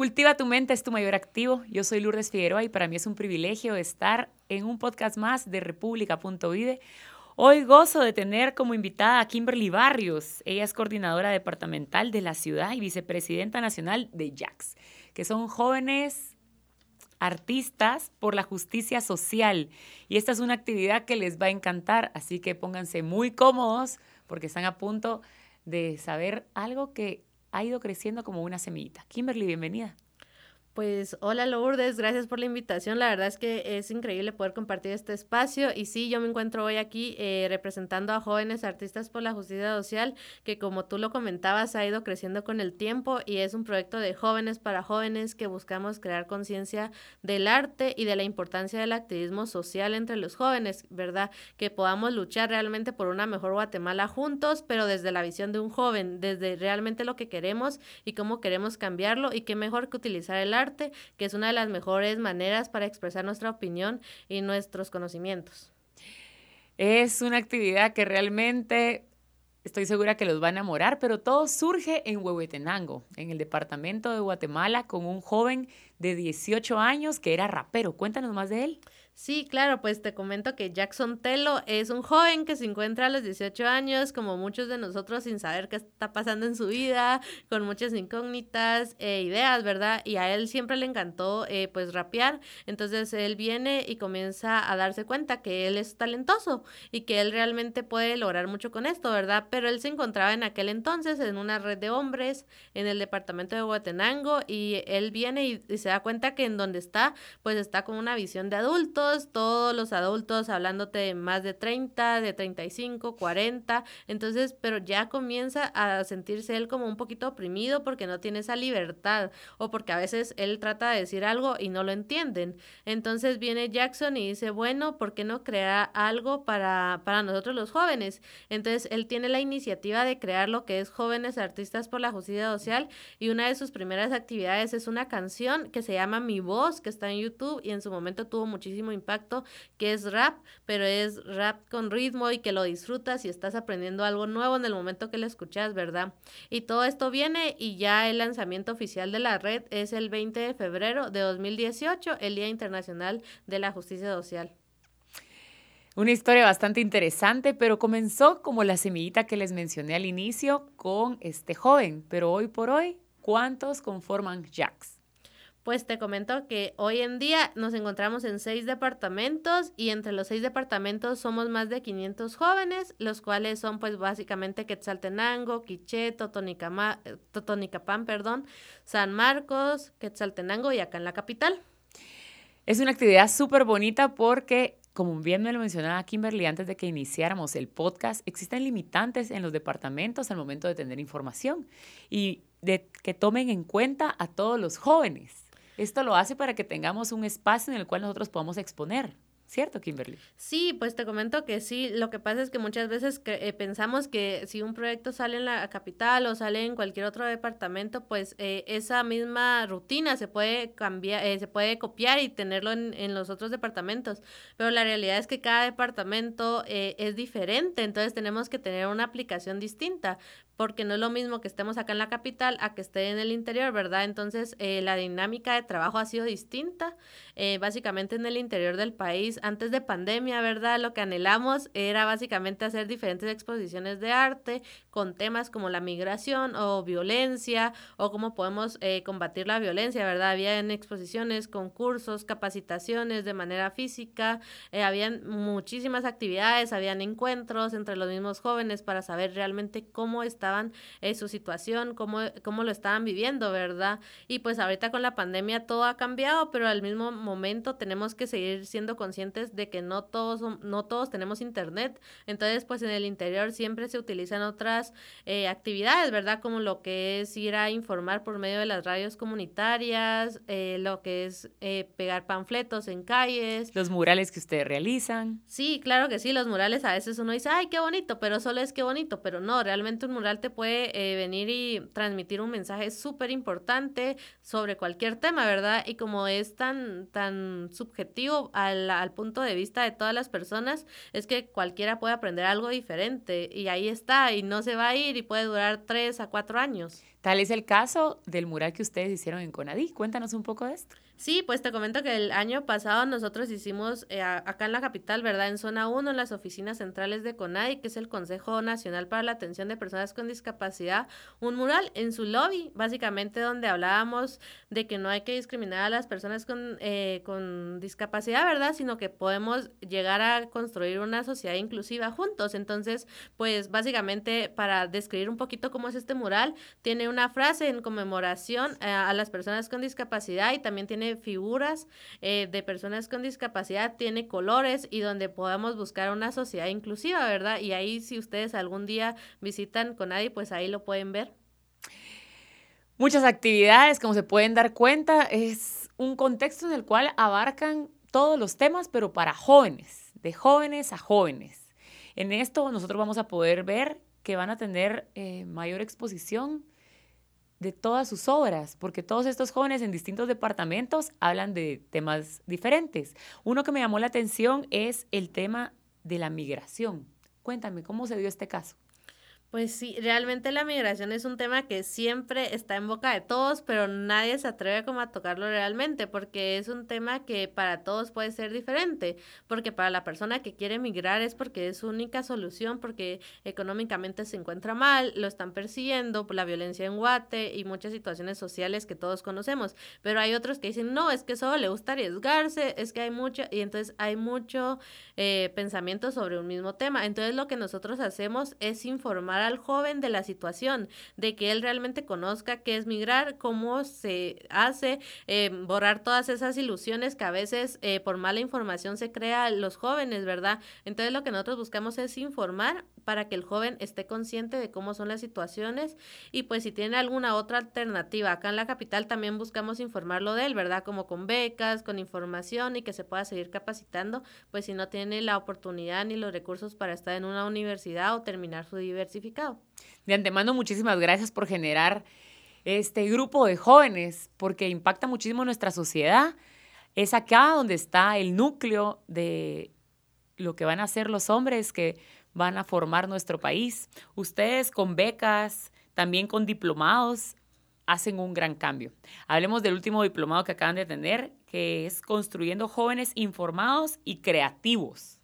Cultiva tu mente es tu mayor activo. Yo soy Lourdes Figueroa y para mí es un privilegio estar en un podcast más de República.vive. Hoy gozo de tener como invitada a Kimberly Barrios. Ella es coordinadora departamental de la ciudad y vicepresidenta nacional de JAX, que son jóvenes artistas por la justicia social. Y esta es una actividad que les va a encantar, así que pónganse muy cómodos porque están a punto de saber algo que ha ido creciendo como una semillita. Kimberly, bienvenida. Pues hola Lourdes, gracias por la invitación. La verdad es que es increíble poder compartir este espacio y sí, yo me encuentro hoy aquí eh, representando a jóvenes artistas por la justicia social que como tú lo comentabas ha ido creciendo con el tiempo y es un proyecto de jóvenes para jóvenes que buscamos crear conciencia del arte y de la importancia del activismo social entre los jóvenes, ¿verdad? Que podamos luchar realmente por una mejor Guatemala juntos, pero desde la visión de un joven, desde realmente lo que queremos y cómo queremos cambiarlo y qué mejor que utilizar el arte que es una de las mejores maneras para expresar nuestra opinión y nuestros conocimientos. Es una actividad que realmente estoy segura que los va a enamorar, pero todo surge en Huehuetenango, en el departamento de Guatemala, con un joven de 18 años que era rapero. Cuéntanos más de él. Sí, claro, pues te comento que Jackson Telo es un joven que se encuentra a los 18 años, como muchos de nosotros, sin saber qué está pasando en su vida, con muchas incógnitas e ideas, ¿verdad? Y a él siempre le encantó, eh, pues, rapear. Entonces él viene y comienza a darse cuenta que él es talentoso y que él realmente puede lograr mucho con esto, ¿verdad? Pero él se encontraba en aquel entonces en una red de hombres en el departamento de Guatenango y él viene y, y se da cuenta que en donde está, pues está con una visión de adulto todos los adultos hablándote de más de 30, de 35, 40, entonces, pero ya comienza a sentirse él como un poquito oprimido porque no tiene esa libertad o porque a veces él trata de decir algo y no lo entienden. Entonces viene Jackson y dice, bueno, ¿por qué no crear algo para, para nosotros los jóvenes? Entonces, él tiene la iniciativa de crear lo que es Jóvenes Artistas por la Justicia Social y una de sus primeras actividades es una canción que se llama Mi Voz, que está en YouTube y en su momento tuvo muchísimo impacto, que es rap, pero es rap con ritmo y que lo disfrutas y estás aprendiendo algo nuevo en el momento que lo escuchas, ¿verdad? Y todo esto viene y ya el lanzamiento oficial de la red es el 20 de febrero de 2018, el Día Internacional de la Justicia Social. Una historia bastante interesante, pero comenzó como la semillita que les mencioné al inicio con este joven, pero hoy por hoy, ¿cuántos conforman Jax? Pues te comento que hoy en día nos encontramos en seis departamentos y entre los seis departamentos somos más de 500 jóvenes, los cuales son pues básicamente Quetzaltenango, Quiché, Totonicapán, perdón, San Marcos, Quetzaltenango y acá en la capital. Es una actividad súper bonita porque como bien me lo mencionaba Kimberly antes de que iniciáramos el podcast, existen limitantes en los departamentos al momento de tener información y de que tomen en cuenta a todos los jóvenes. Esto lo hace para que tengamos un espacio en el cual nosotros podamos exponer. ¿Cierto, Kimberly? Sí, pues te comento que sí. Lo que pasa es que muchas veces eh, pensamos que si un proyecto sale en la capital o sale en cualquier otro departamento, pues eh, esa misma rutina se puede cambiar, eh, se puede copiar y tenerlo en, en, los otros departamentos. Pero la realidad es que cada departamento es diferente, entonces tenemos que tener una aplicación distinta porque no es lo mismo que estemos acá en la capital a que esté en el interior, ¿verdad? Entonces, eh, la dinámica de trabajo ha sido distinta. Eh, básicamente en el interior del país, antes de pandemia, ¿verdad? Lo que anhelamos era básicamente hacer diferentes exposiciones de arte con temas como la migración o violencia o cómo podemos eh, combatir la violencia, ¿verdad? Habían exposiciones, concursos, capacitaciones de manera física, habían muchísimas actividades, habían encuentros entre los mismos jóvenes para saber realmente cómo está en eh, su situación, cómo, cómo lo estaban viviendo, ¿verdad? Y pues ahorita con la pandemia todo ha cambiado, pero al mismo momento tenemos que seguir siendo conscientes de que no todos, no todos tenemos internet. Entonces, pues en el interior siempre se utilizan otras eh, actividades, ¿verdad? Como lo que es ir a informar por medio de las radios comunitarias, eh, lo que es pegar panfletos en calles. Los murales que ustedes realizan. Sí, claro que sí, los murales a veces uno dice, ay, qué bonito, pero solo es qué bonito, pero no, realmente un mural te puede eh, venir y transmitir un mensaje súper importante sobre cualquier tema, ¿verdad? Y como es tan, tan subjetivo al, al, punto de vista de todas las personas, es que cualquiera puede aprender algo diferente y ahí está y no se va a ir y puede durar tres a cuatro años. Tal es el caso del mural que ustedes hicieron en Conadí. Cuéntanos un poco de esto. Sí, pues te comento que el año pasado nosotros hicimos eh, acá en la capital, ¿verdad? En zona 1, en las oficinas centrales de CONADI, que es el Consejo Nacional para la Atención de Personas con Discapacidad, un mural en su lobby, básicamente donde hablábamos de que no hay que discriminar a las personas con, eh, con discapacidad, ¿verdad? Sino que podemos llegar a construir una sociedad inclusiva juntos. Entonces, pues básicamente para describir un poquito cómo es este mural, tiene una frase en conmemoración eh, a las personas con discapacidad y también tiene figuras eh, de personas con discapacidad, tiene colores y donde podamos buscar una sociedad inclusiva, ¿verdad? Y ahí si ustedes algún día visitan Conadi, pues ahí lo pueden ver. Muchas actividades, como se pueden dar cuenta, es un contexto en el cual abarcan todos los temas, pero para jóvenes, de jóvenes a jóvenes. En esto nosotros vamos a poder ver que van a tener eh, mayor exposición de todas sus obras, porque todos estos jóvenes en distintos departamentos hablan de temas diferentes. Uno que me llamó la atención es el tema de la migración. Cuéntame, ¿cómo se dio este caso? Pues sí, realmente la migración es un tema que siempre está en boca de todos, pero nadie se atreve como a tocarlo realmente, porque es un tema que para todos puede ser diferente, porque para la persona que quiere migrar es porque es su única solución, porque económicamente se encuentra mal, lo están persiguiendo por la violencia en Guate y muchas situaciones sociales que todos conocemos, pero hay otros que dicen, no, es que solo le gusta arriesgarse, es que hay mucho, y entonces hay mucho eh, pensamiento sobre un mismo tema. Entonces lo que nosotros hacemos es informar al joven de la situación, de que él realmente conozca qué es migrar, cómo se hace, eh, borrar todas esas ilusiones que a veces eh, por mala información se crea los jóvenes, ¿verdad? Entonces lo que nosotros buscamos es informar para que el joven esté consciente de cómo son las situaciones y pues si tiene alguna otra alternativa. Acá en la capital también buscamos informarlo de él, ¿verdad? Como con becas, con información y que se pueda seguir capacitando, pues si no tiene la oportunidad ni los recursos para estar en una universidad o terminar su De antemano, muchísimas gracias por generar este grupo de jóvenes porque impacta muchísimo nuestra sociedad. Es acá donde está el núcleo de lo que van a hacer los hombres que van a formar nuestro país. Ustedes con becas, también con diplomados, hacen un gran cambio. Hablemos del último diplomado que acaban de tener, que es Construyendo Jóvenes Informados y Creativos.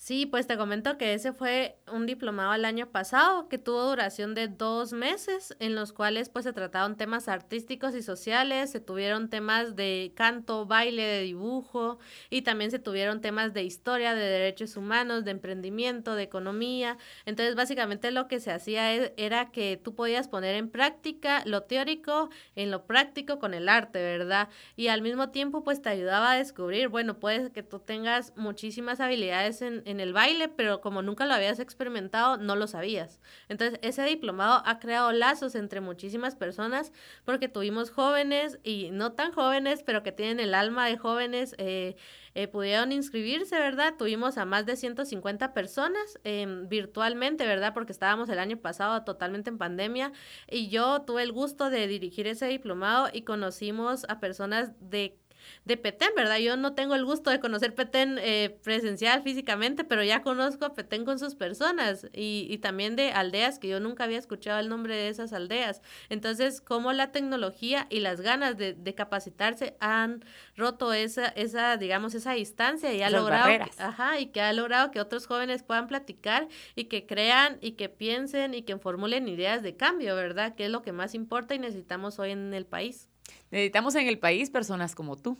Sí, pues te comento que ese fue un diplomado el año pasado que tuvo duración de dos meses, en los cuales pues se trataron temas artísticos y sociales, se tuvieron temas de canto, baile, de dibujo y también se tuvieron temas de historia, de derechos humanos, de emprendimiento, de economía. Entonces básicamente lo que se hacía e, era que tú podías poner en práctica lo teórico en lo práctico con el arte, ¿verdad? Y al mismo tiempo pues te ayudaba a descubrir, bueno, puede que tú tengas muchísimas habilidades en en el baile, pero como nunca lo habías experimentado, no lo sabías. Entonces, ese diplomado ha creado lazos entre muchísimas personas porque tuvimos jóvenes y no tan jóvenes, pero que tienen el alma de jóvenes, eh, eh, pudieron inscribirse, ¿verdad? Tuvimos a más de 150 personas em, virtualmente, ¿verdad? Porque estábamos el año pasado totalmente en pandemia y yo tuve el gusto de dirigir ese diplomado y conocimos a personas de de Petén, ¿verdad? Yo no tengo el gusto de conocer Petén eh, presencial físicamente, pero ya conozco a Petén con sus personas y, y, también de aldeas que yo nunca había escuchado el nombre de esas aldeas. Entonces, cómo la tecnología y las ganas de, de capacitarse han roto esa, esa, digamos, esa distancia y ha logrado, ajá, y que ha logrado que otros jóvenes puedan platicar y que crean y que piensen y que formulen ideas de cambio, ¿verdad? Que es lo que más importa y necesitamos hoy en el país. Necesitamos en el país personas como tú.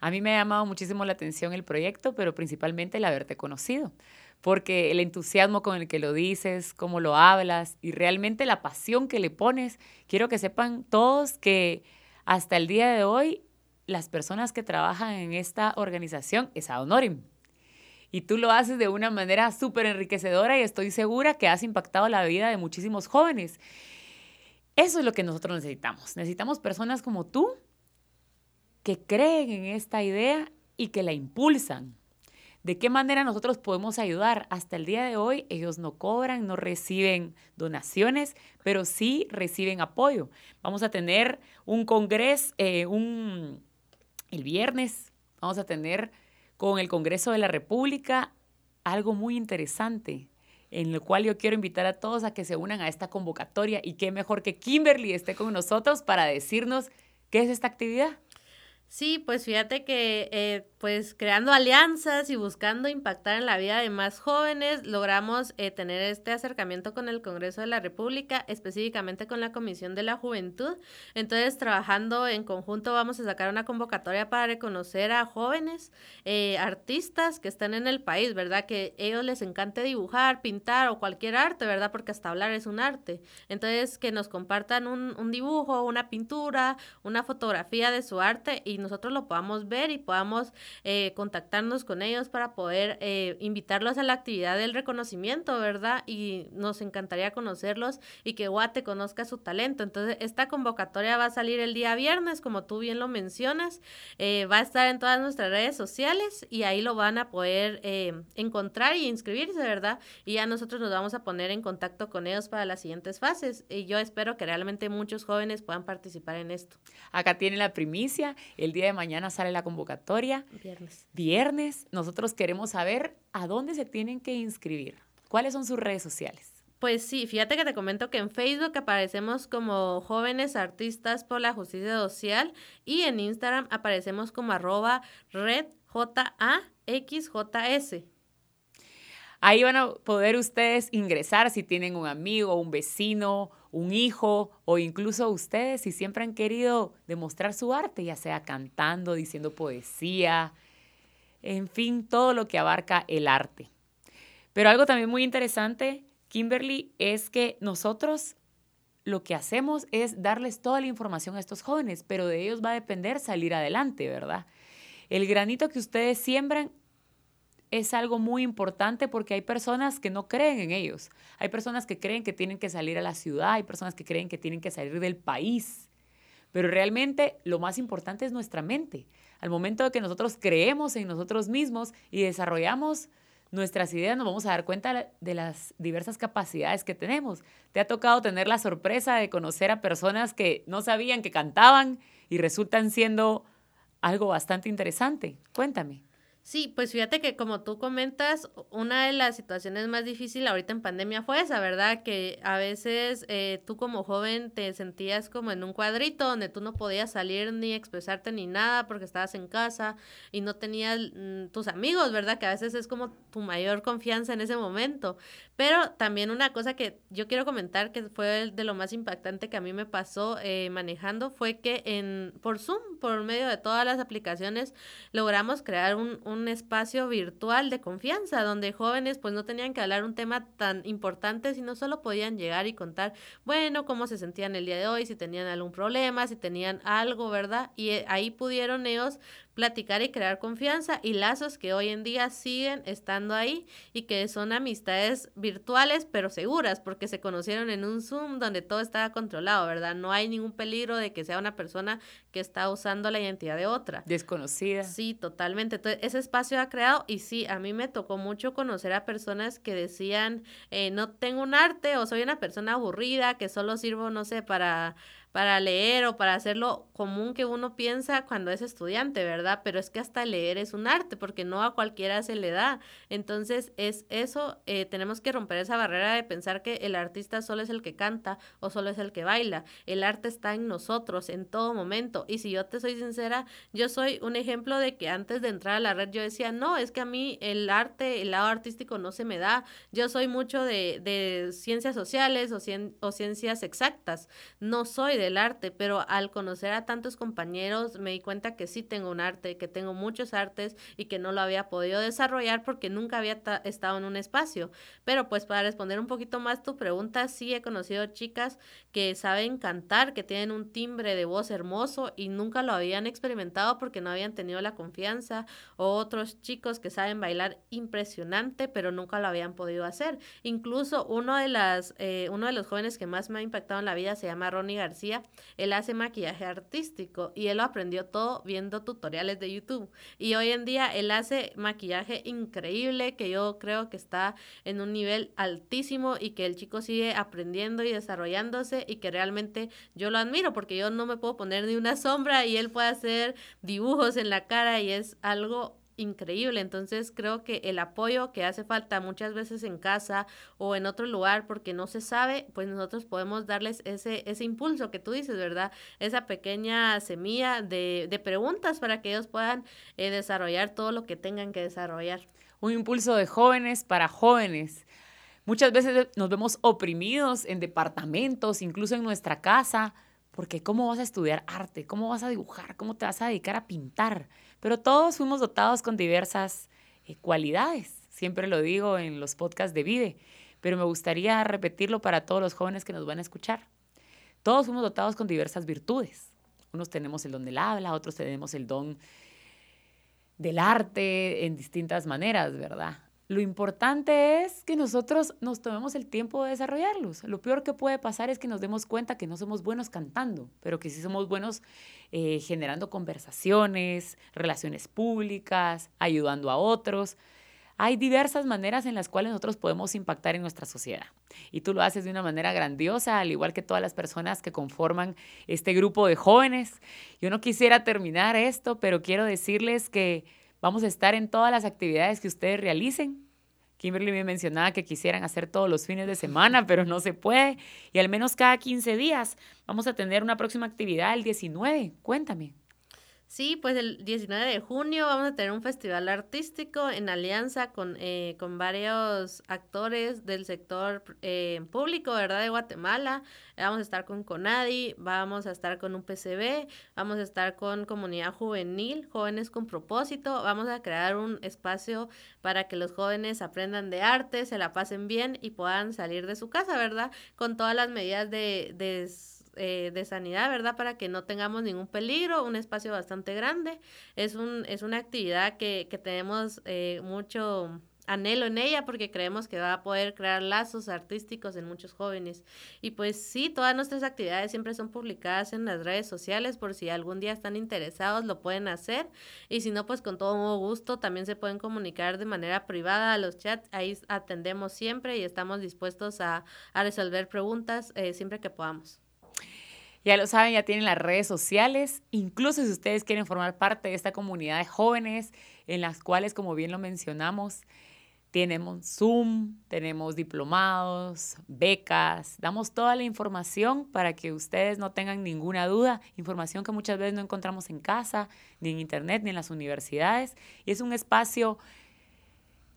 A mí me ha llamado muchísimo la atención el proyecto, pero principalmente el haberte conocido, porque el entusiasmo con el que lo dices, cómo lo hablas y realmente la pasión que le pones, quiero que sepan todos que hasta el día de hoy las personas que trabajan en esta organización es a honorim. Y tú lo haces de una manera súper enriquecedora y estoy segura que has impactado la vida de muchísimos jóvenes. Eso es lo que nosotros necesitamos. Necesitamos personas como tú que creen en esta idea y que la impulsan. ¿De qué manera nosotros podemos ayudar? Hasta el día de hoy ellos no cobran, no reciben donaciones, pero sí reciben apoyo. Vamos a tener un congreso, eh, un, el viernes, vamos a tener con el Congreso de la República algo muy interesante en el cual yo quiero invitar a todos a que se unan a esta convocatoria y qué mejor que Kimberly esté con nosotros para decirnos qué es esta actividad. Sí, pues fíjate que eh, pues creando alianzas y buscando impactar en la vida de más jóvenes, logramos eh, tener este acercamiento con el Congreso de la República, específicamente con la Comisión de la Juventud. Entonces, trabajando en conjunto, vamos a sacar una convocatoria para reconocer a jóvenes eh, artistas que están en el país, ¿verdad? Que ellos les encante dibujar, pintar o cualquier arte, ¿verdad? Porque hasta hablar es un arte. Entonces, que nos compartan un, un dibujo, una pintura, una fotografía de su arte y nosotros lo podamos ver y podamos eh, contactarnos con ellos para poder eh, invitarlos a la actividad del reconocimiento, ¿verdad? Y nos encantaría conocerlos y que Guate conozca su talento. Entonces, esta convocatoria va a salir el día viernes, como tú bien lo mencionas, eh, va a estar en todas nuestras redes sociales y ahí lo van a poder encontrar y inscribirse, ¿verdad? Y ya nosotros nos vamos a poner en contacto con ellos para las siguientes fases. Y yo espero que realmente muchos jóvenes puedan participar en esto. Acá tiene la primicia, el día de mañana sale la convocatoria. Viernes. Viernes. Nosotros queremos saber a dónde se tienen que inscribir. ¿Cuáles son sus redes sociales? Pues sí, fíjate que te comento que en Facebook aparecemos como jóvenes artistas por la justicia social y en Instagram aparecemos como arroba red JAXJS. Ahí van a poder ustedes ingresar si tienen un amigo, un vecino, un hijo o incluso ustedes si siempre han querido demostrar su arte, ya sea cantando, diciendo poesía, en fin, todo lo que abarca el arte. Pero algo también muy interesante, Kimberly, es que nosotros lo que hacemos es darles toda la información a estos jóvenes, pero de ellos va a depender salir adelante, ¿verdad? El granito que ustedes siembran es algo muy importante porque hay personas que no creen en ellos. Hay personas que creen que tienen que salir a la ciudad, hay personas que creen que tienen que salir del país. Pero realmente lo más importante es nuestra mente. Al momento de que nosotros creemos en nosotros mismos y desarrollamos nuestras ideas, nos vamos a dar cuenta de las diversas capacidades que tenemos. ¿Te ha tocado tener la sorpresa de conocer a personas que no sabían que cantaban y resultan siendo algo bastante interesante? Cuéntame. Sí, pues fíjate que como tú comentas, una de las situaciones más difíciles ahorita en pandemia fue esa, ¿verdad? Que a veces eh, tú como joven te sentías como en un cuadrito donde tú no podías salir ni expresarte ni nada porque estabas en casa y no tenías mm, tus amigos, ¿verdad? Que a veces es como tu mayor confianza en ese momento. Pero también una cosa que yo quiero comentar que fue de lo más impactante que a mí me pasó eh, manejando fue que en por Zoom, por medio de todas las aplicaciones, logramos crear un un espacio virtual de confianza donde jóvenes pues no tenían que hablar un tema tan importante, sino solo podían llegar y contar, bueno, cómo se sentían el día de hoy, si tenían algún problema, si tenían algo, ¿verdad? Y eh, ahí pudieron ellos platicar y crear confianza y lazos que hoy en día siguen estando ahí y que son amistades virtuales pero seguras porque se conocieron en un Zoom donde todo estaba controlado, ¿verdad? No hay ningún peligro de que sea una persona que está usando la identidad de otra. Desconocida. Sí, totalmente. Entonces, ese espacio ha creado y sí, a mí me tocó mucho conocer a personas que decían, eh, no tengo un arte o soy una persona aburrida, que solo sirvo, no sé, para para leer o para hacer lo común que uno piensa cuando es estudiante, ¿verdad? Pero es que hasta leer es un arte, porque no a cualquiera se le da. Entonces, es eso, eh, tenemos que romper esa barrera de pensar que el artista solo es el que canta o solo es el que baila. El arte está en nosotros en todo momento. Y si yo te soy sincera, yo soy un ejemplo de que antes de entrar a la red yo decía, no, es que a mí el arte, el lado artístico no se me da. Yo soy mucho de, de ciencias sociales o, o ciencias exactas. No soy del arte, pero al conocer a tantos compañeros me di cuenta que sí tengo un arte, que tengo muchos artes y que no lo había podido desarrollar porque nunca había estado en un espacio. Pero pues para responder un poquito más tu pregunta, sí he conocido chicas que saben cantar, que tienen un timbre de voz hermoso y nunca lo habían experimentado porque no habían tenido la confianza, o otros chicos que saben bailar impresionante, pero nunca lo habían podido hacer. Incluso uno de las eh, uno de los jóvenes que más me ha impactado en la vida se llama Ronnie García él hace maquillaje artístico y él lo aprendió todo viendo tutoriales de YouTube. Y hoy en día él hace maquillaje increíble que yo creo que está en un nivel altísimo y que el chico sigue aprendiendo y desarrollándose y que realmente yo lo admiro porque yo no me puedo poner ni una sombra y él puede hacer dibujos en la cara y es algo increíble. Entonces creo que el apoyo que hace falta muchas veces en casa o en otro lugar porque no se sabe, pues nosotros podemos darles ese, ese impulso que tú dices, ¿verdad? Esa pequeña semilla de, de preguntas para que ellos puedan eh, desarrollar todo lo que tengan que desarrollar. Un impulso de jóvenes para jóvenes. Muchas veces nos vemos oprimidos en departamentos, incluso en nuestra casa, porque ¿cómo vas a estudiar arte? ¿Cómo vas a dibujar? ¿Cómo te vas a dedicar a pintar? Pero todos fuimos dotados con diversas eh, cualidades. Siempre lo digo en los podcasts de Vive, pero me gustaría repetirlo para todos los jóvenes que nos van a escuchar. Todos fuimos dotados con diversas virtudes. Unos tenemos el don del habla, otros tenemos el don del arte en distintas maneras, ¿verdad? Lo importante es que nosotros nos tomemos el tiempo de desarrollarlos. Lo peor que puede pasar es que nos demos cuenta que no somos buenos cantando, pero que sí somos buenos eh, generando conversaciones, relaciones públicas, ayudando a otros. Hay diversas maneras en las cuales nosotros podemos impactar en nuestra sociedad. Y tú lo haces de una manera grandiosa, al igual que todas las personas que conforman este grupo de jóvenes. Yo no quisiera terminar esto, pero quiero decirles que Vamos a estar en todas las actividades que ustedes realicen. Kimberly me mencionaba que quisieran hacer todos los fines de semana, pero no se puede. Y al menos cada 15 días vamos a tener una próxima actividad el 19. Cuéntame. Sí, pues el 19 de junio vamos a tener un festival artístico en alianza con, eh, con varios actores del sector eh, público, ¿verdad? De Guatemala. Vamos a estar con CONADI, vamos a estar con un PCB, vamos a estar con comunidad juvenil, jóvenes con propósito. Vamos a crear un espacio para que los jóvenes aprendan de arte, se la pasen bien y puedan salir de su casa, ¿verdad? Con todas las medidas de, de eh, de sanidad, ¿verdad? Para que no tengamos ningún peligro, un espacio bastante grande. Es, un, es una actividad que, que tenemos eh, mucho anhelo en ella porque creemos que va a poder crear lazos artísticos en muchos jóvenes. Y pues sí, todas nuestras actividades siempre son publicadas en las redes sociales por si algún día están interesados lo pueden hacer y si no pues con todo gusto también se pueden comunicar de manera privada a los chats, ahí atendemos siempre y estamos dispuestos a, a resolver preguntas eh, siempre que podamos. Ya lo saben, ya tienen las redes sociales. Incluso si ustedes quieren formar parte de esta comunidad de jóvenes, en las cuales, como bien lo mencionamos, tenemos Zoom, tenemos diplomados, becas, damos toda la información para que ustedes no tengan ninguna duda, información que muchas veces no encontramos en casa, ni en internet, ni en las universidades. Y es un espacio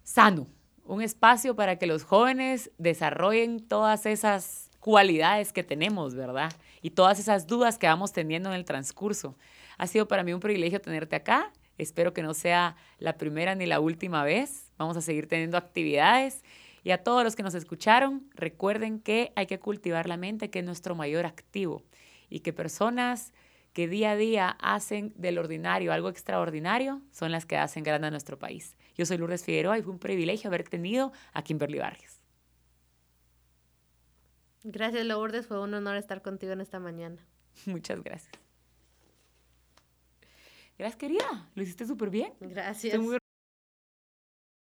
sano, un espacio para que los jóvenes desarrollen todas esas cualidades que tenemos, ¿verdad? Y todas esas dudas que vamos teniendo en el transcurso. Ha sido para mí un privilegio tenerte acá. Espero que no sea la primera ni la última vez. Vamos a seguir teniendo actividades. Y a todos los que nos escucharon, recuerden que hay que cultivar la mente, que es nuestro mayor activo. Y que personas que día a día hacen del ordinario algo extraordinario son las que hacen grande a nuestro país. Yo soy Lourdes Figueroa y fue un privilegio haber tenido a Kimberly Vargas. Gracias, Lourdes. Fue un honor estar contigo en esta mañana. Muchas gracias. Gracias, querida. Lo hiciste súper bien. Gracias.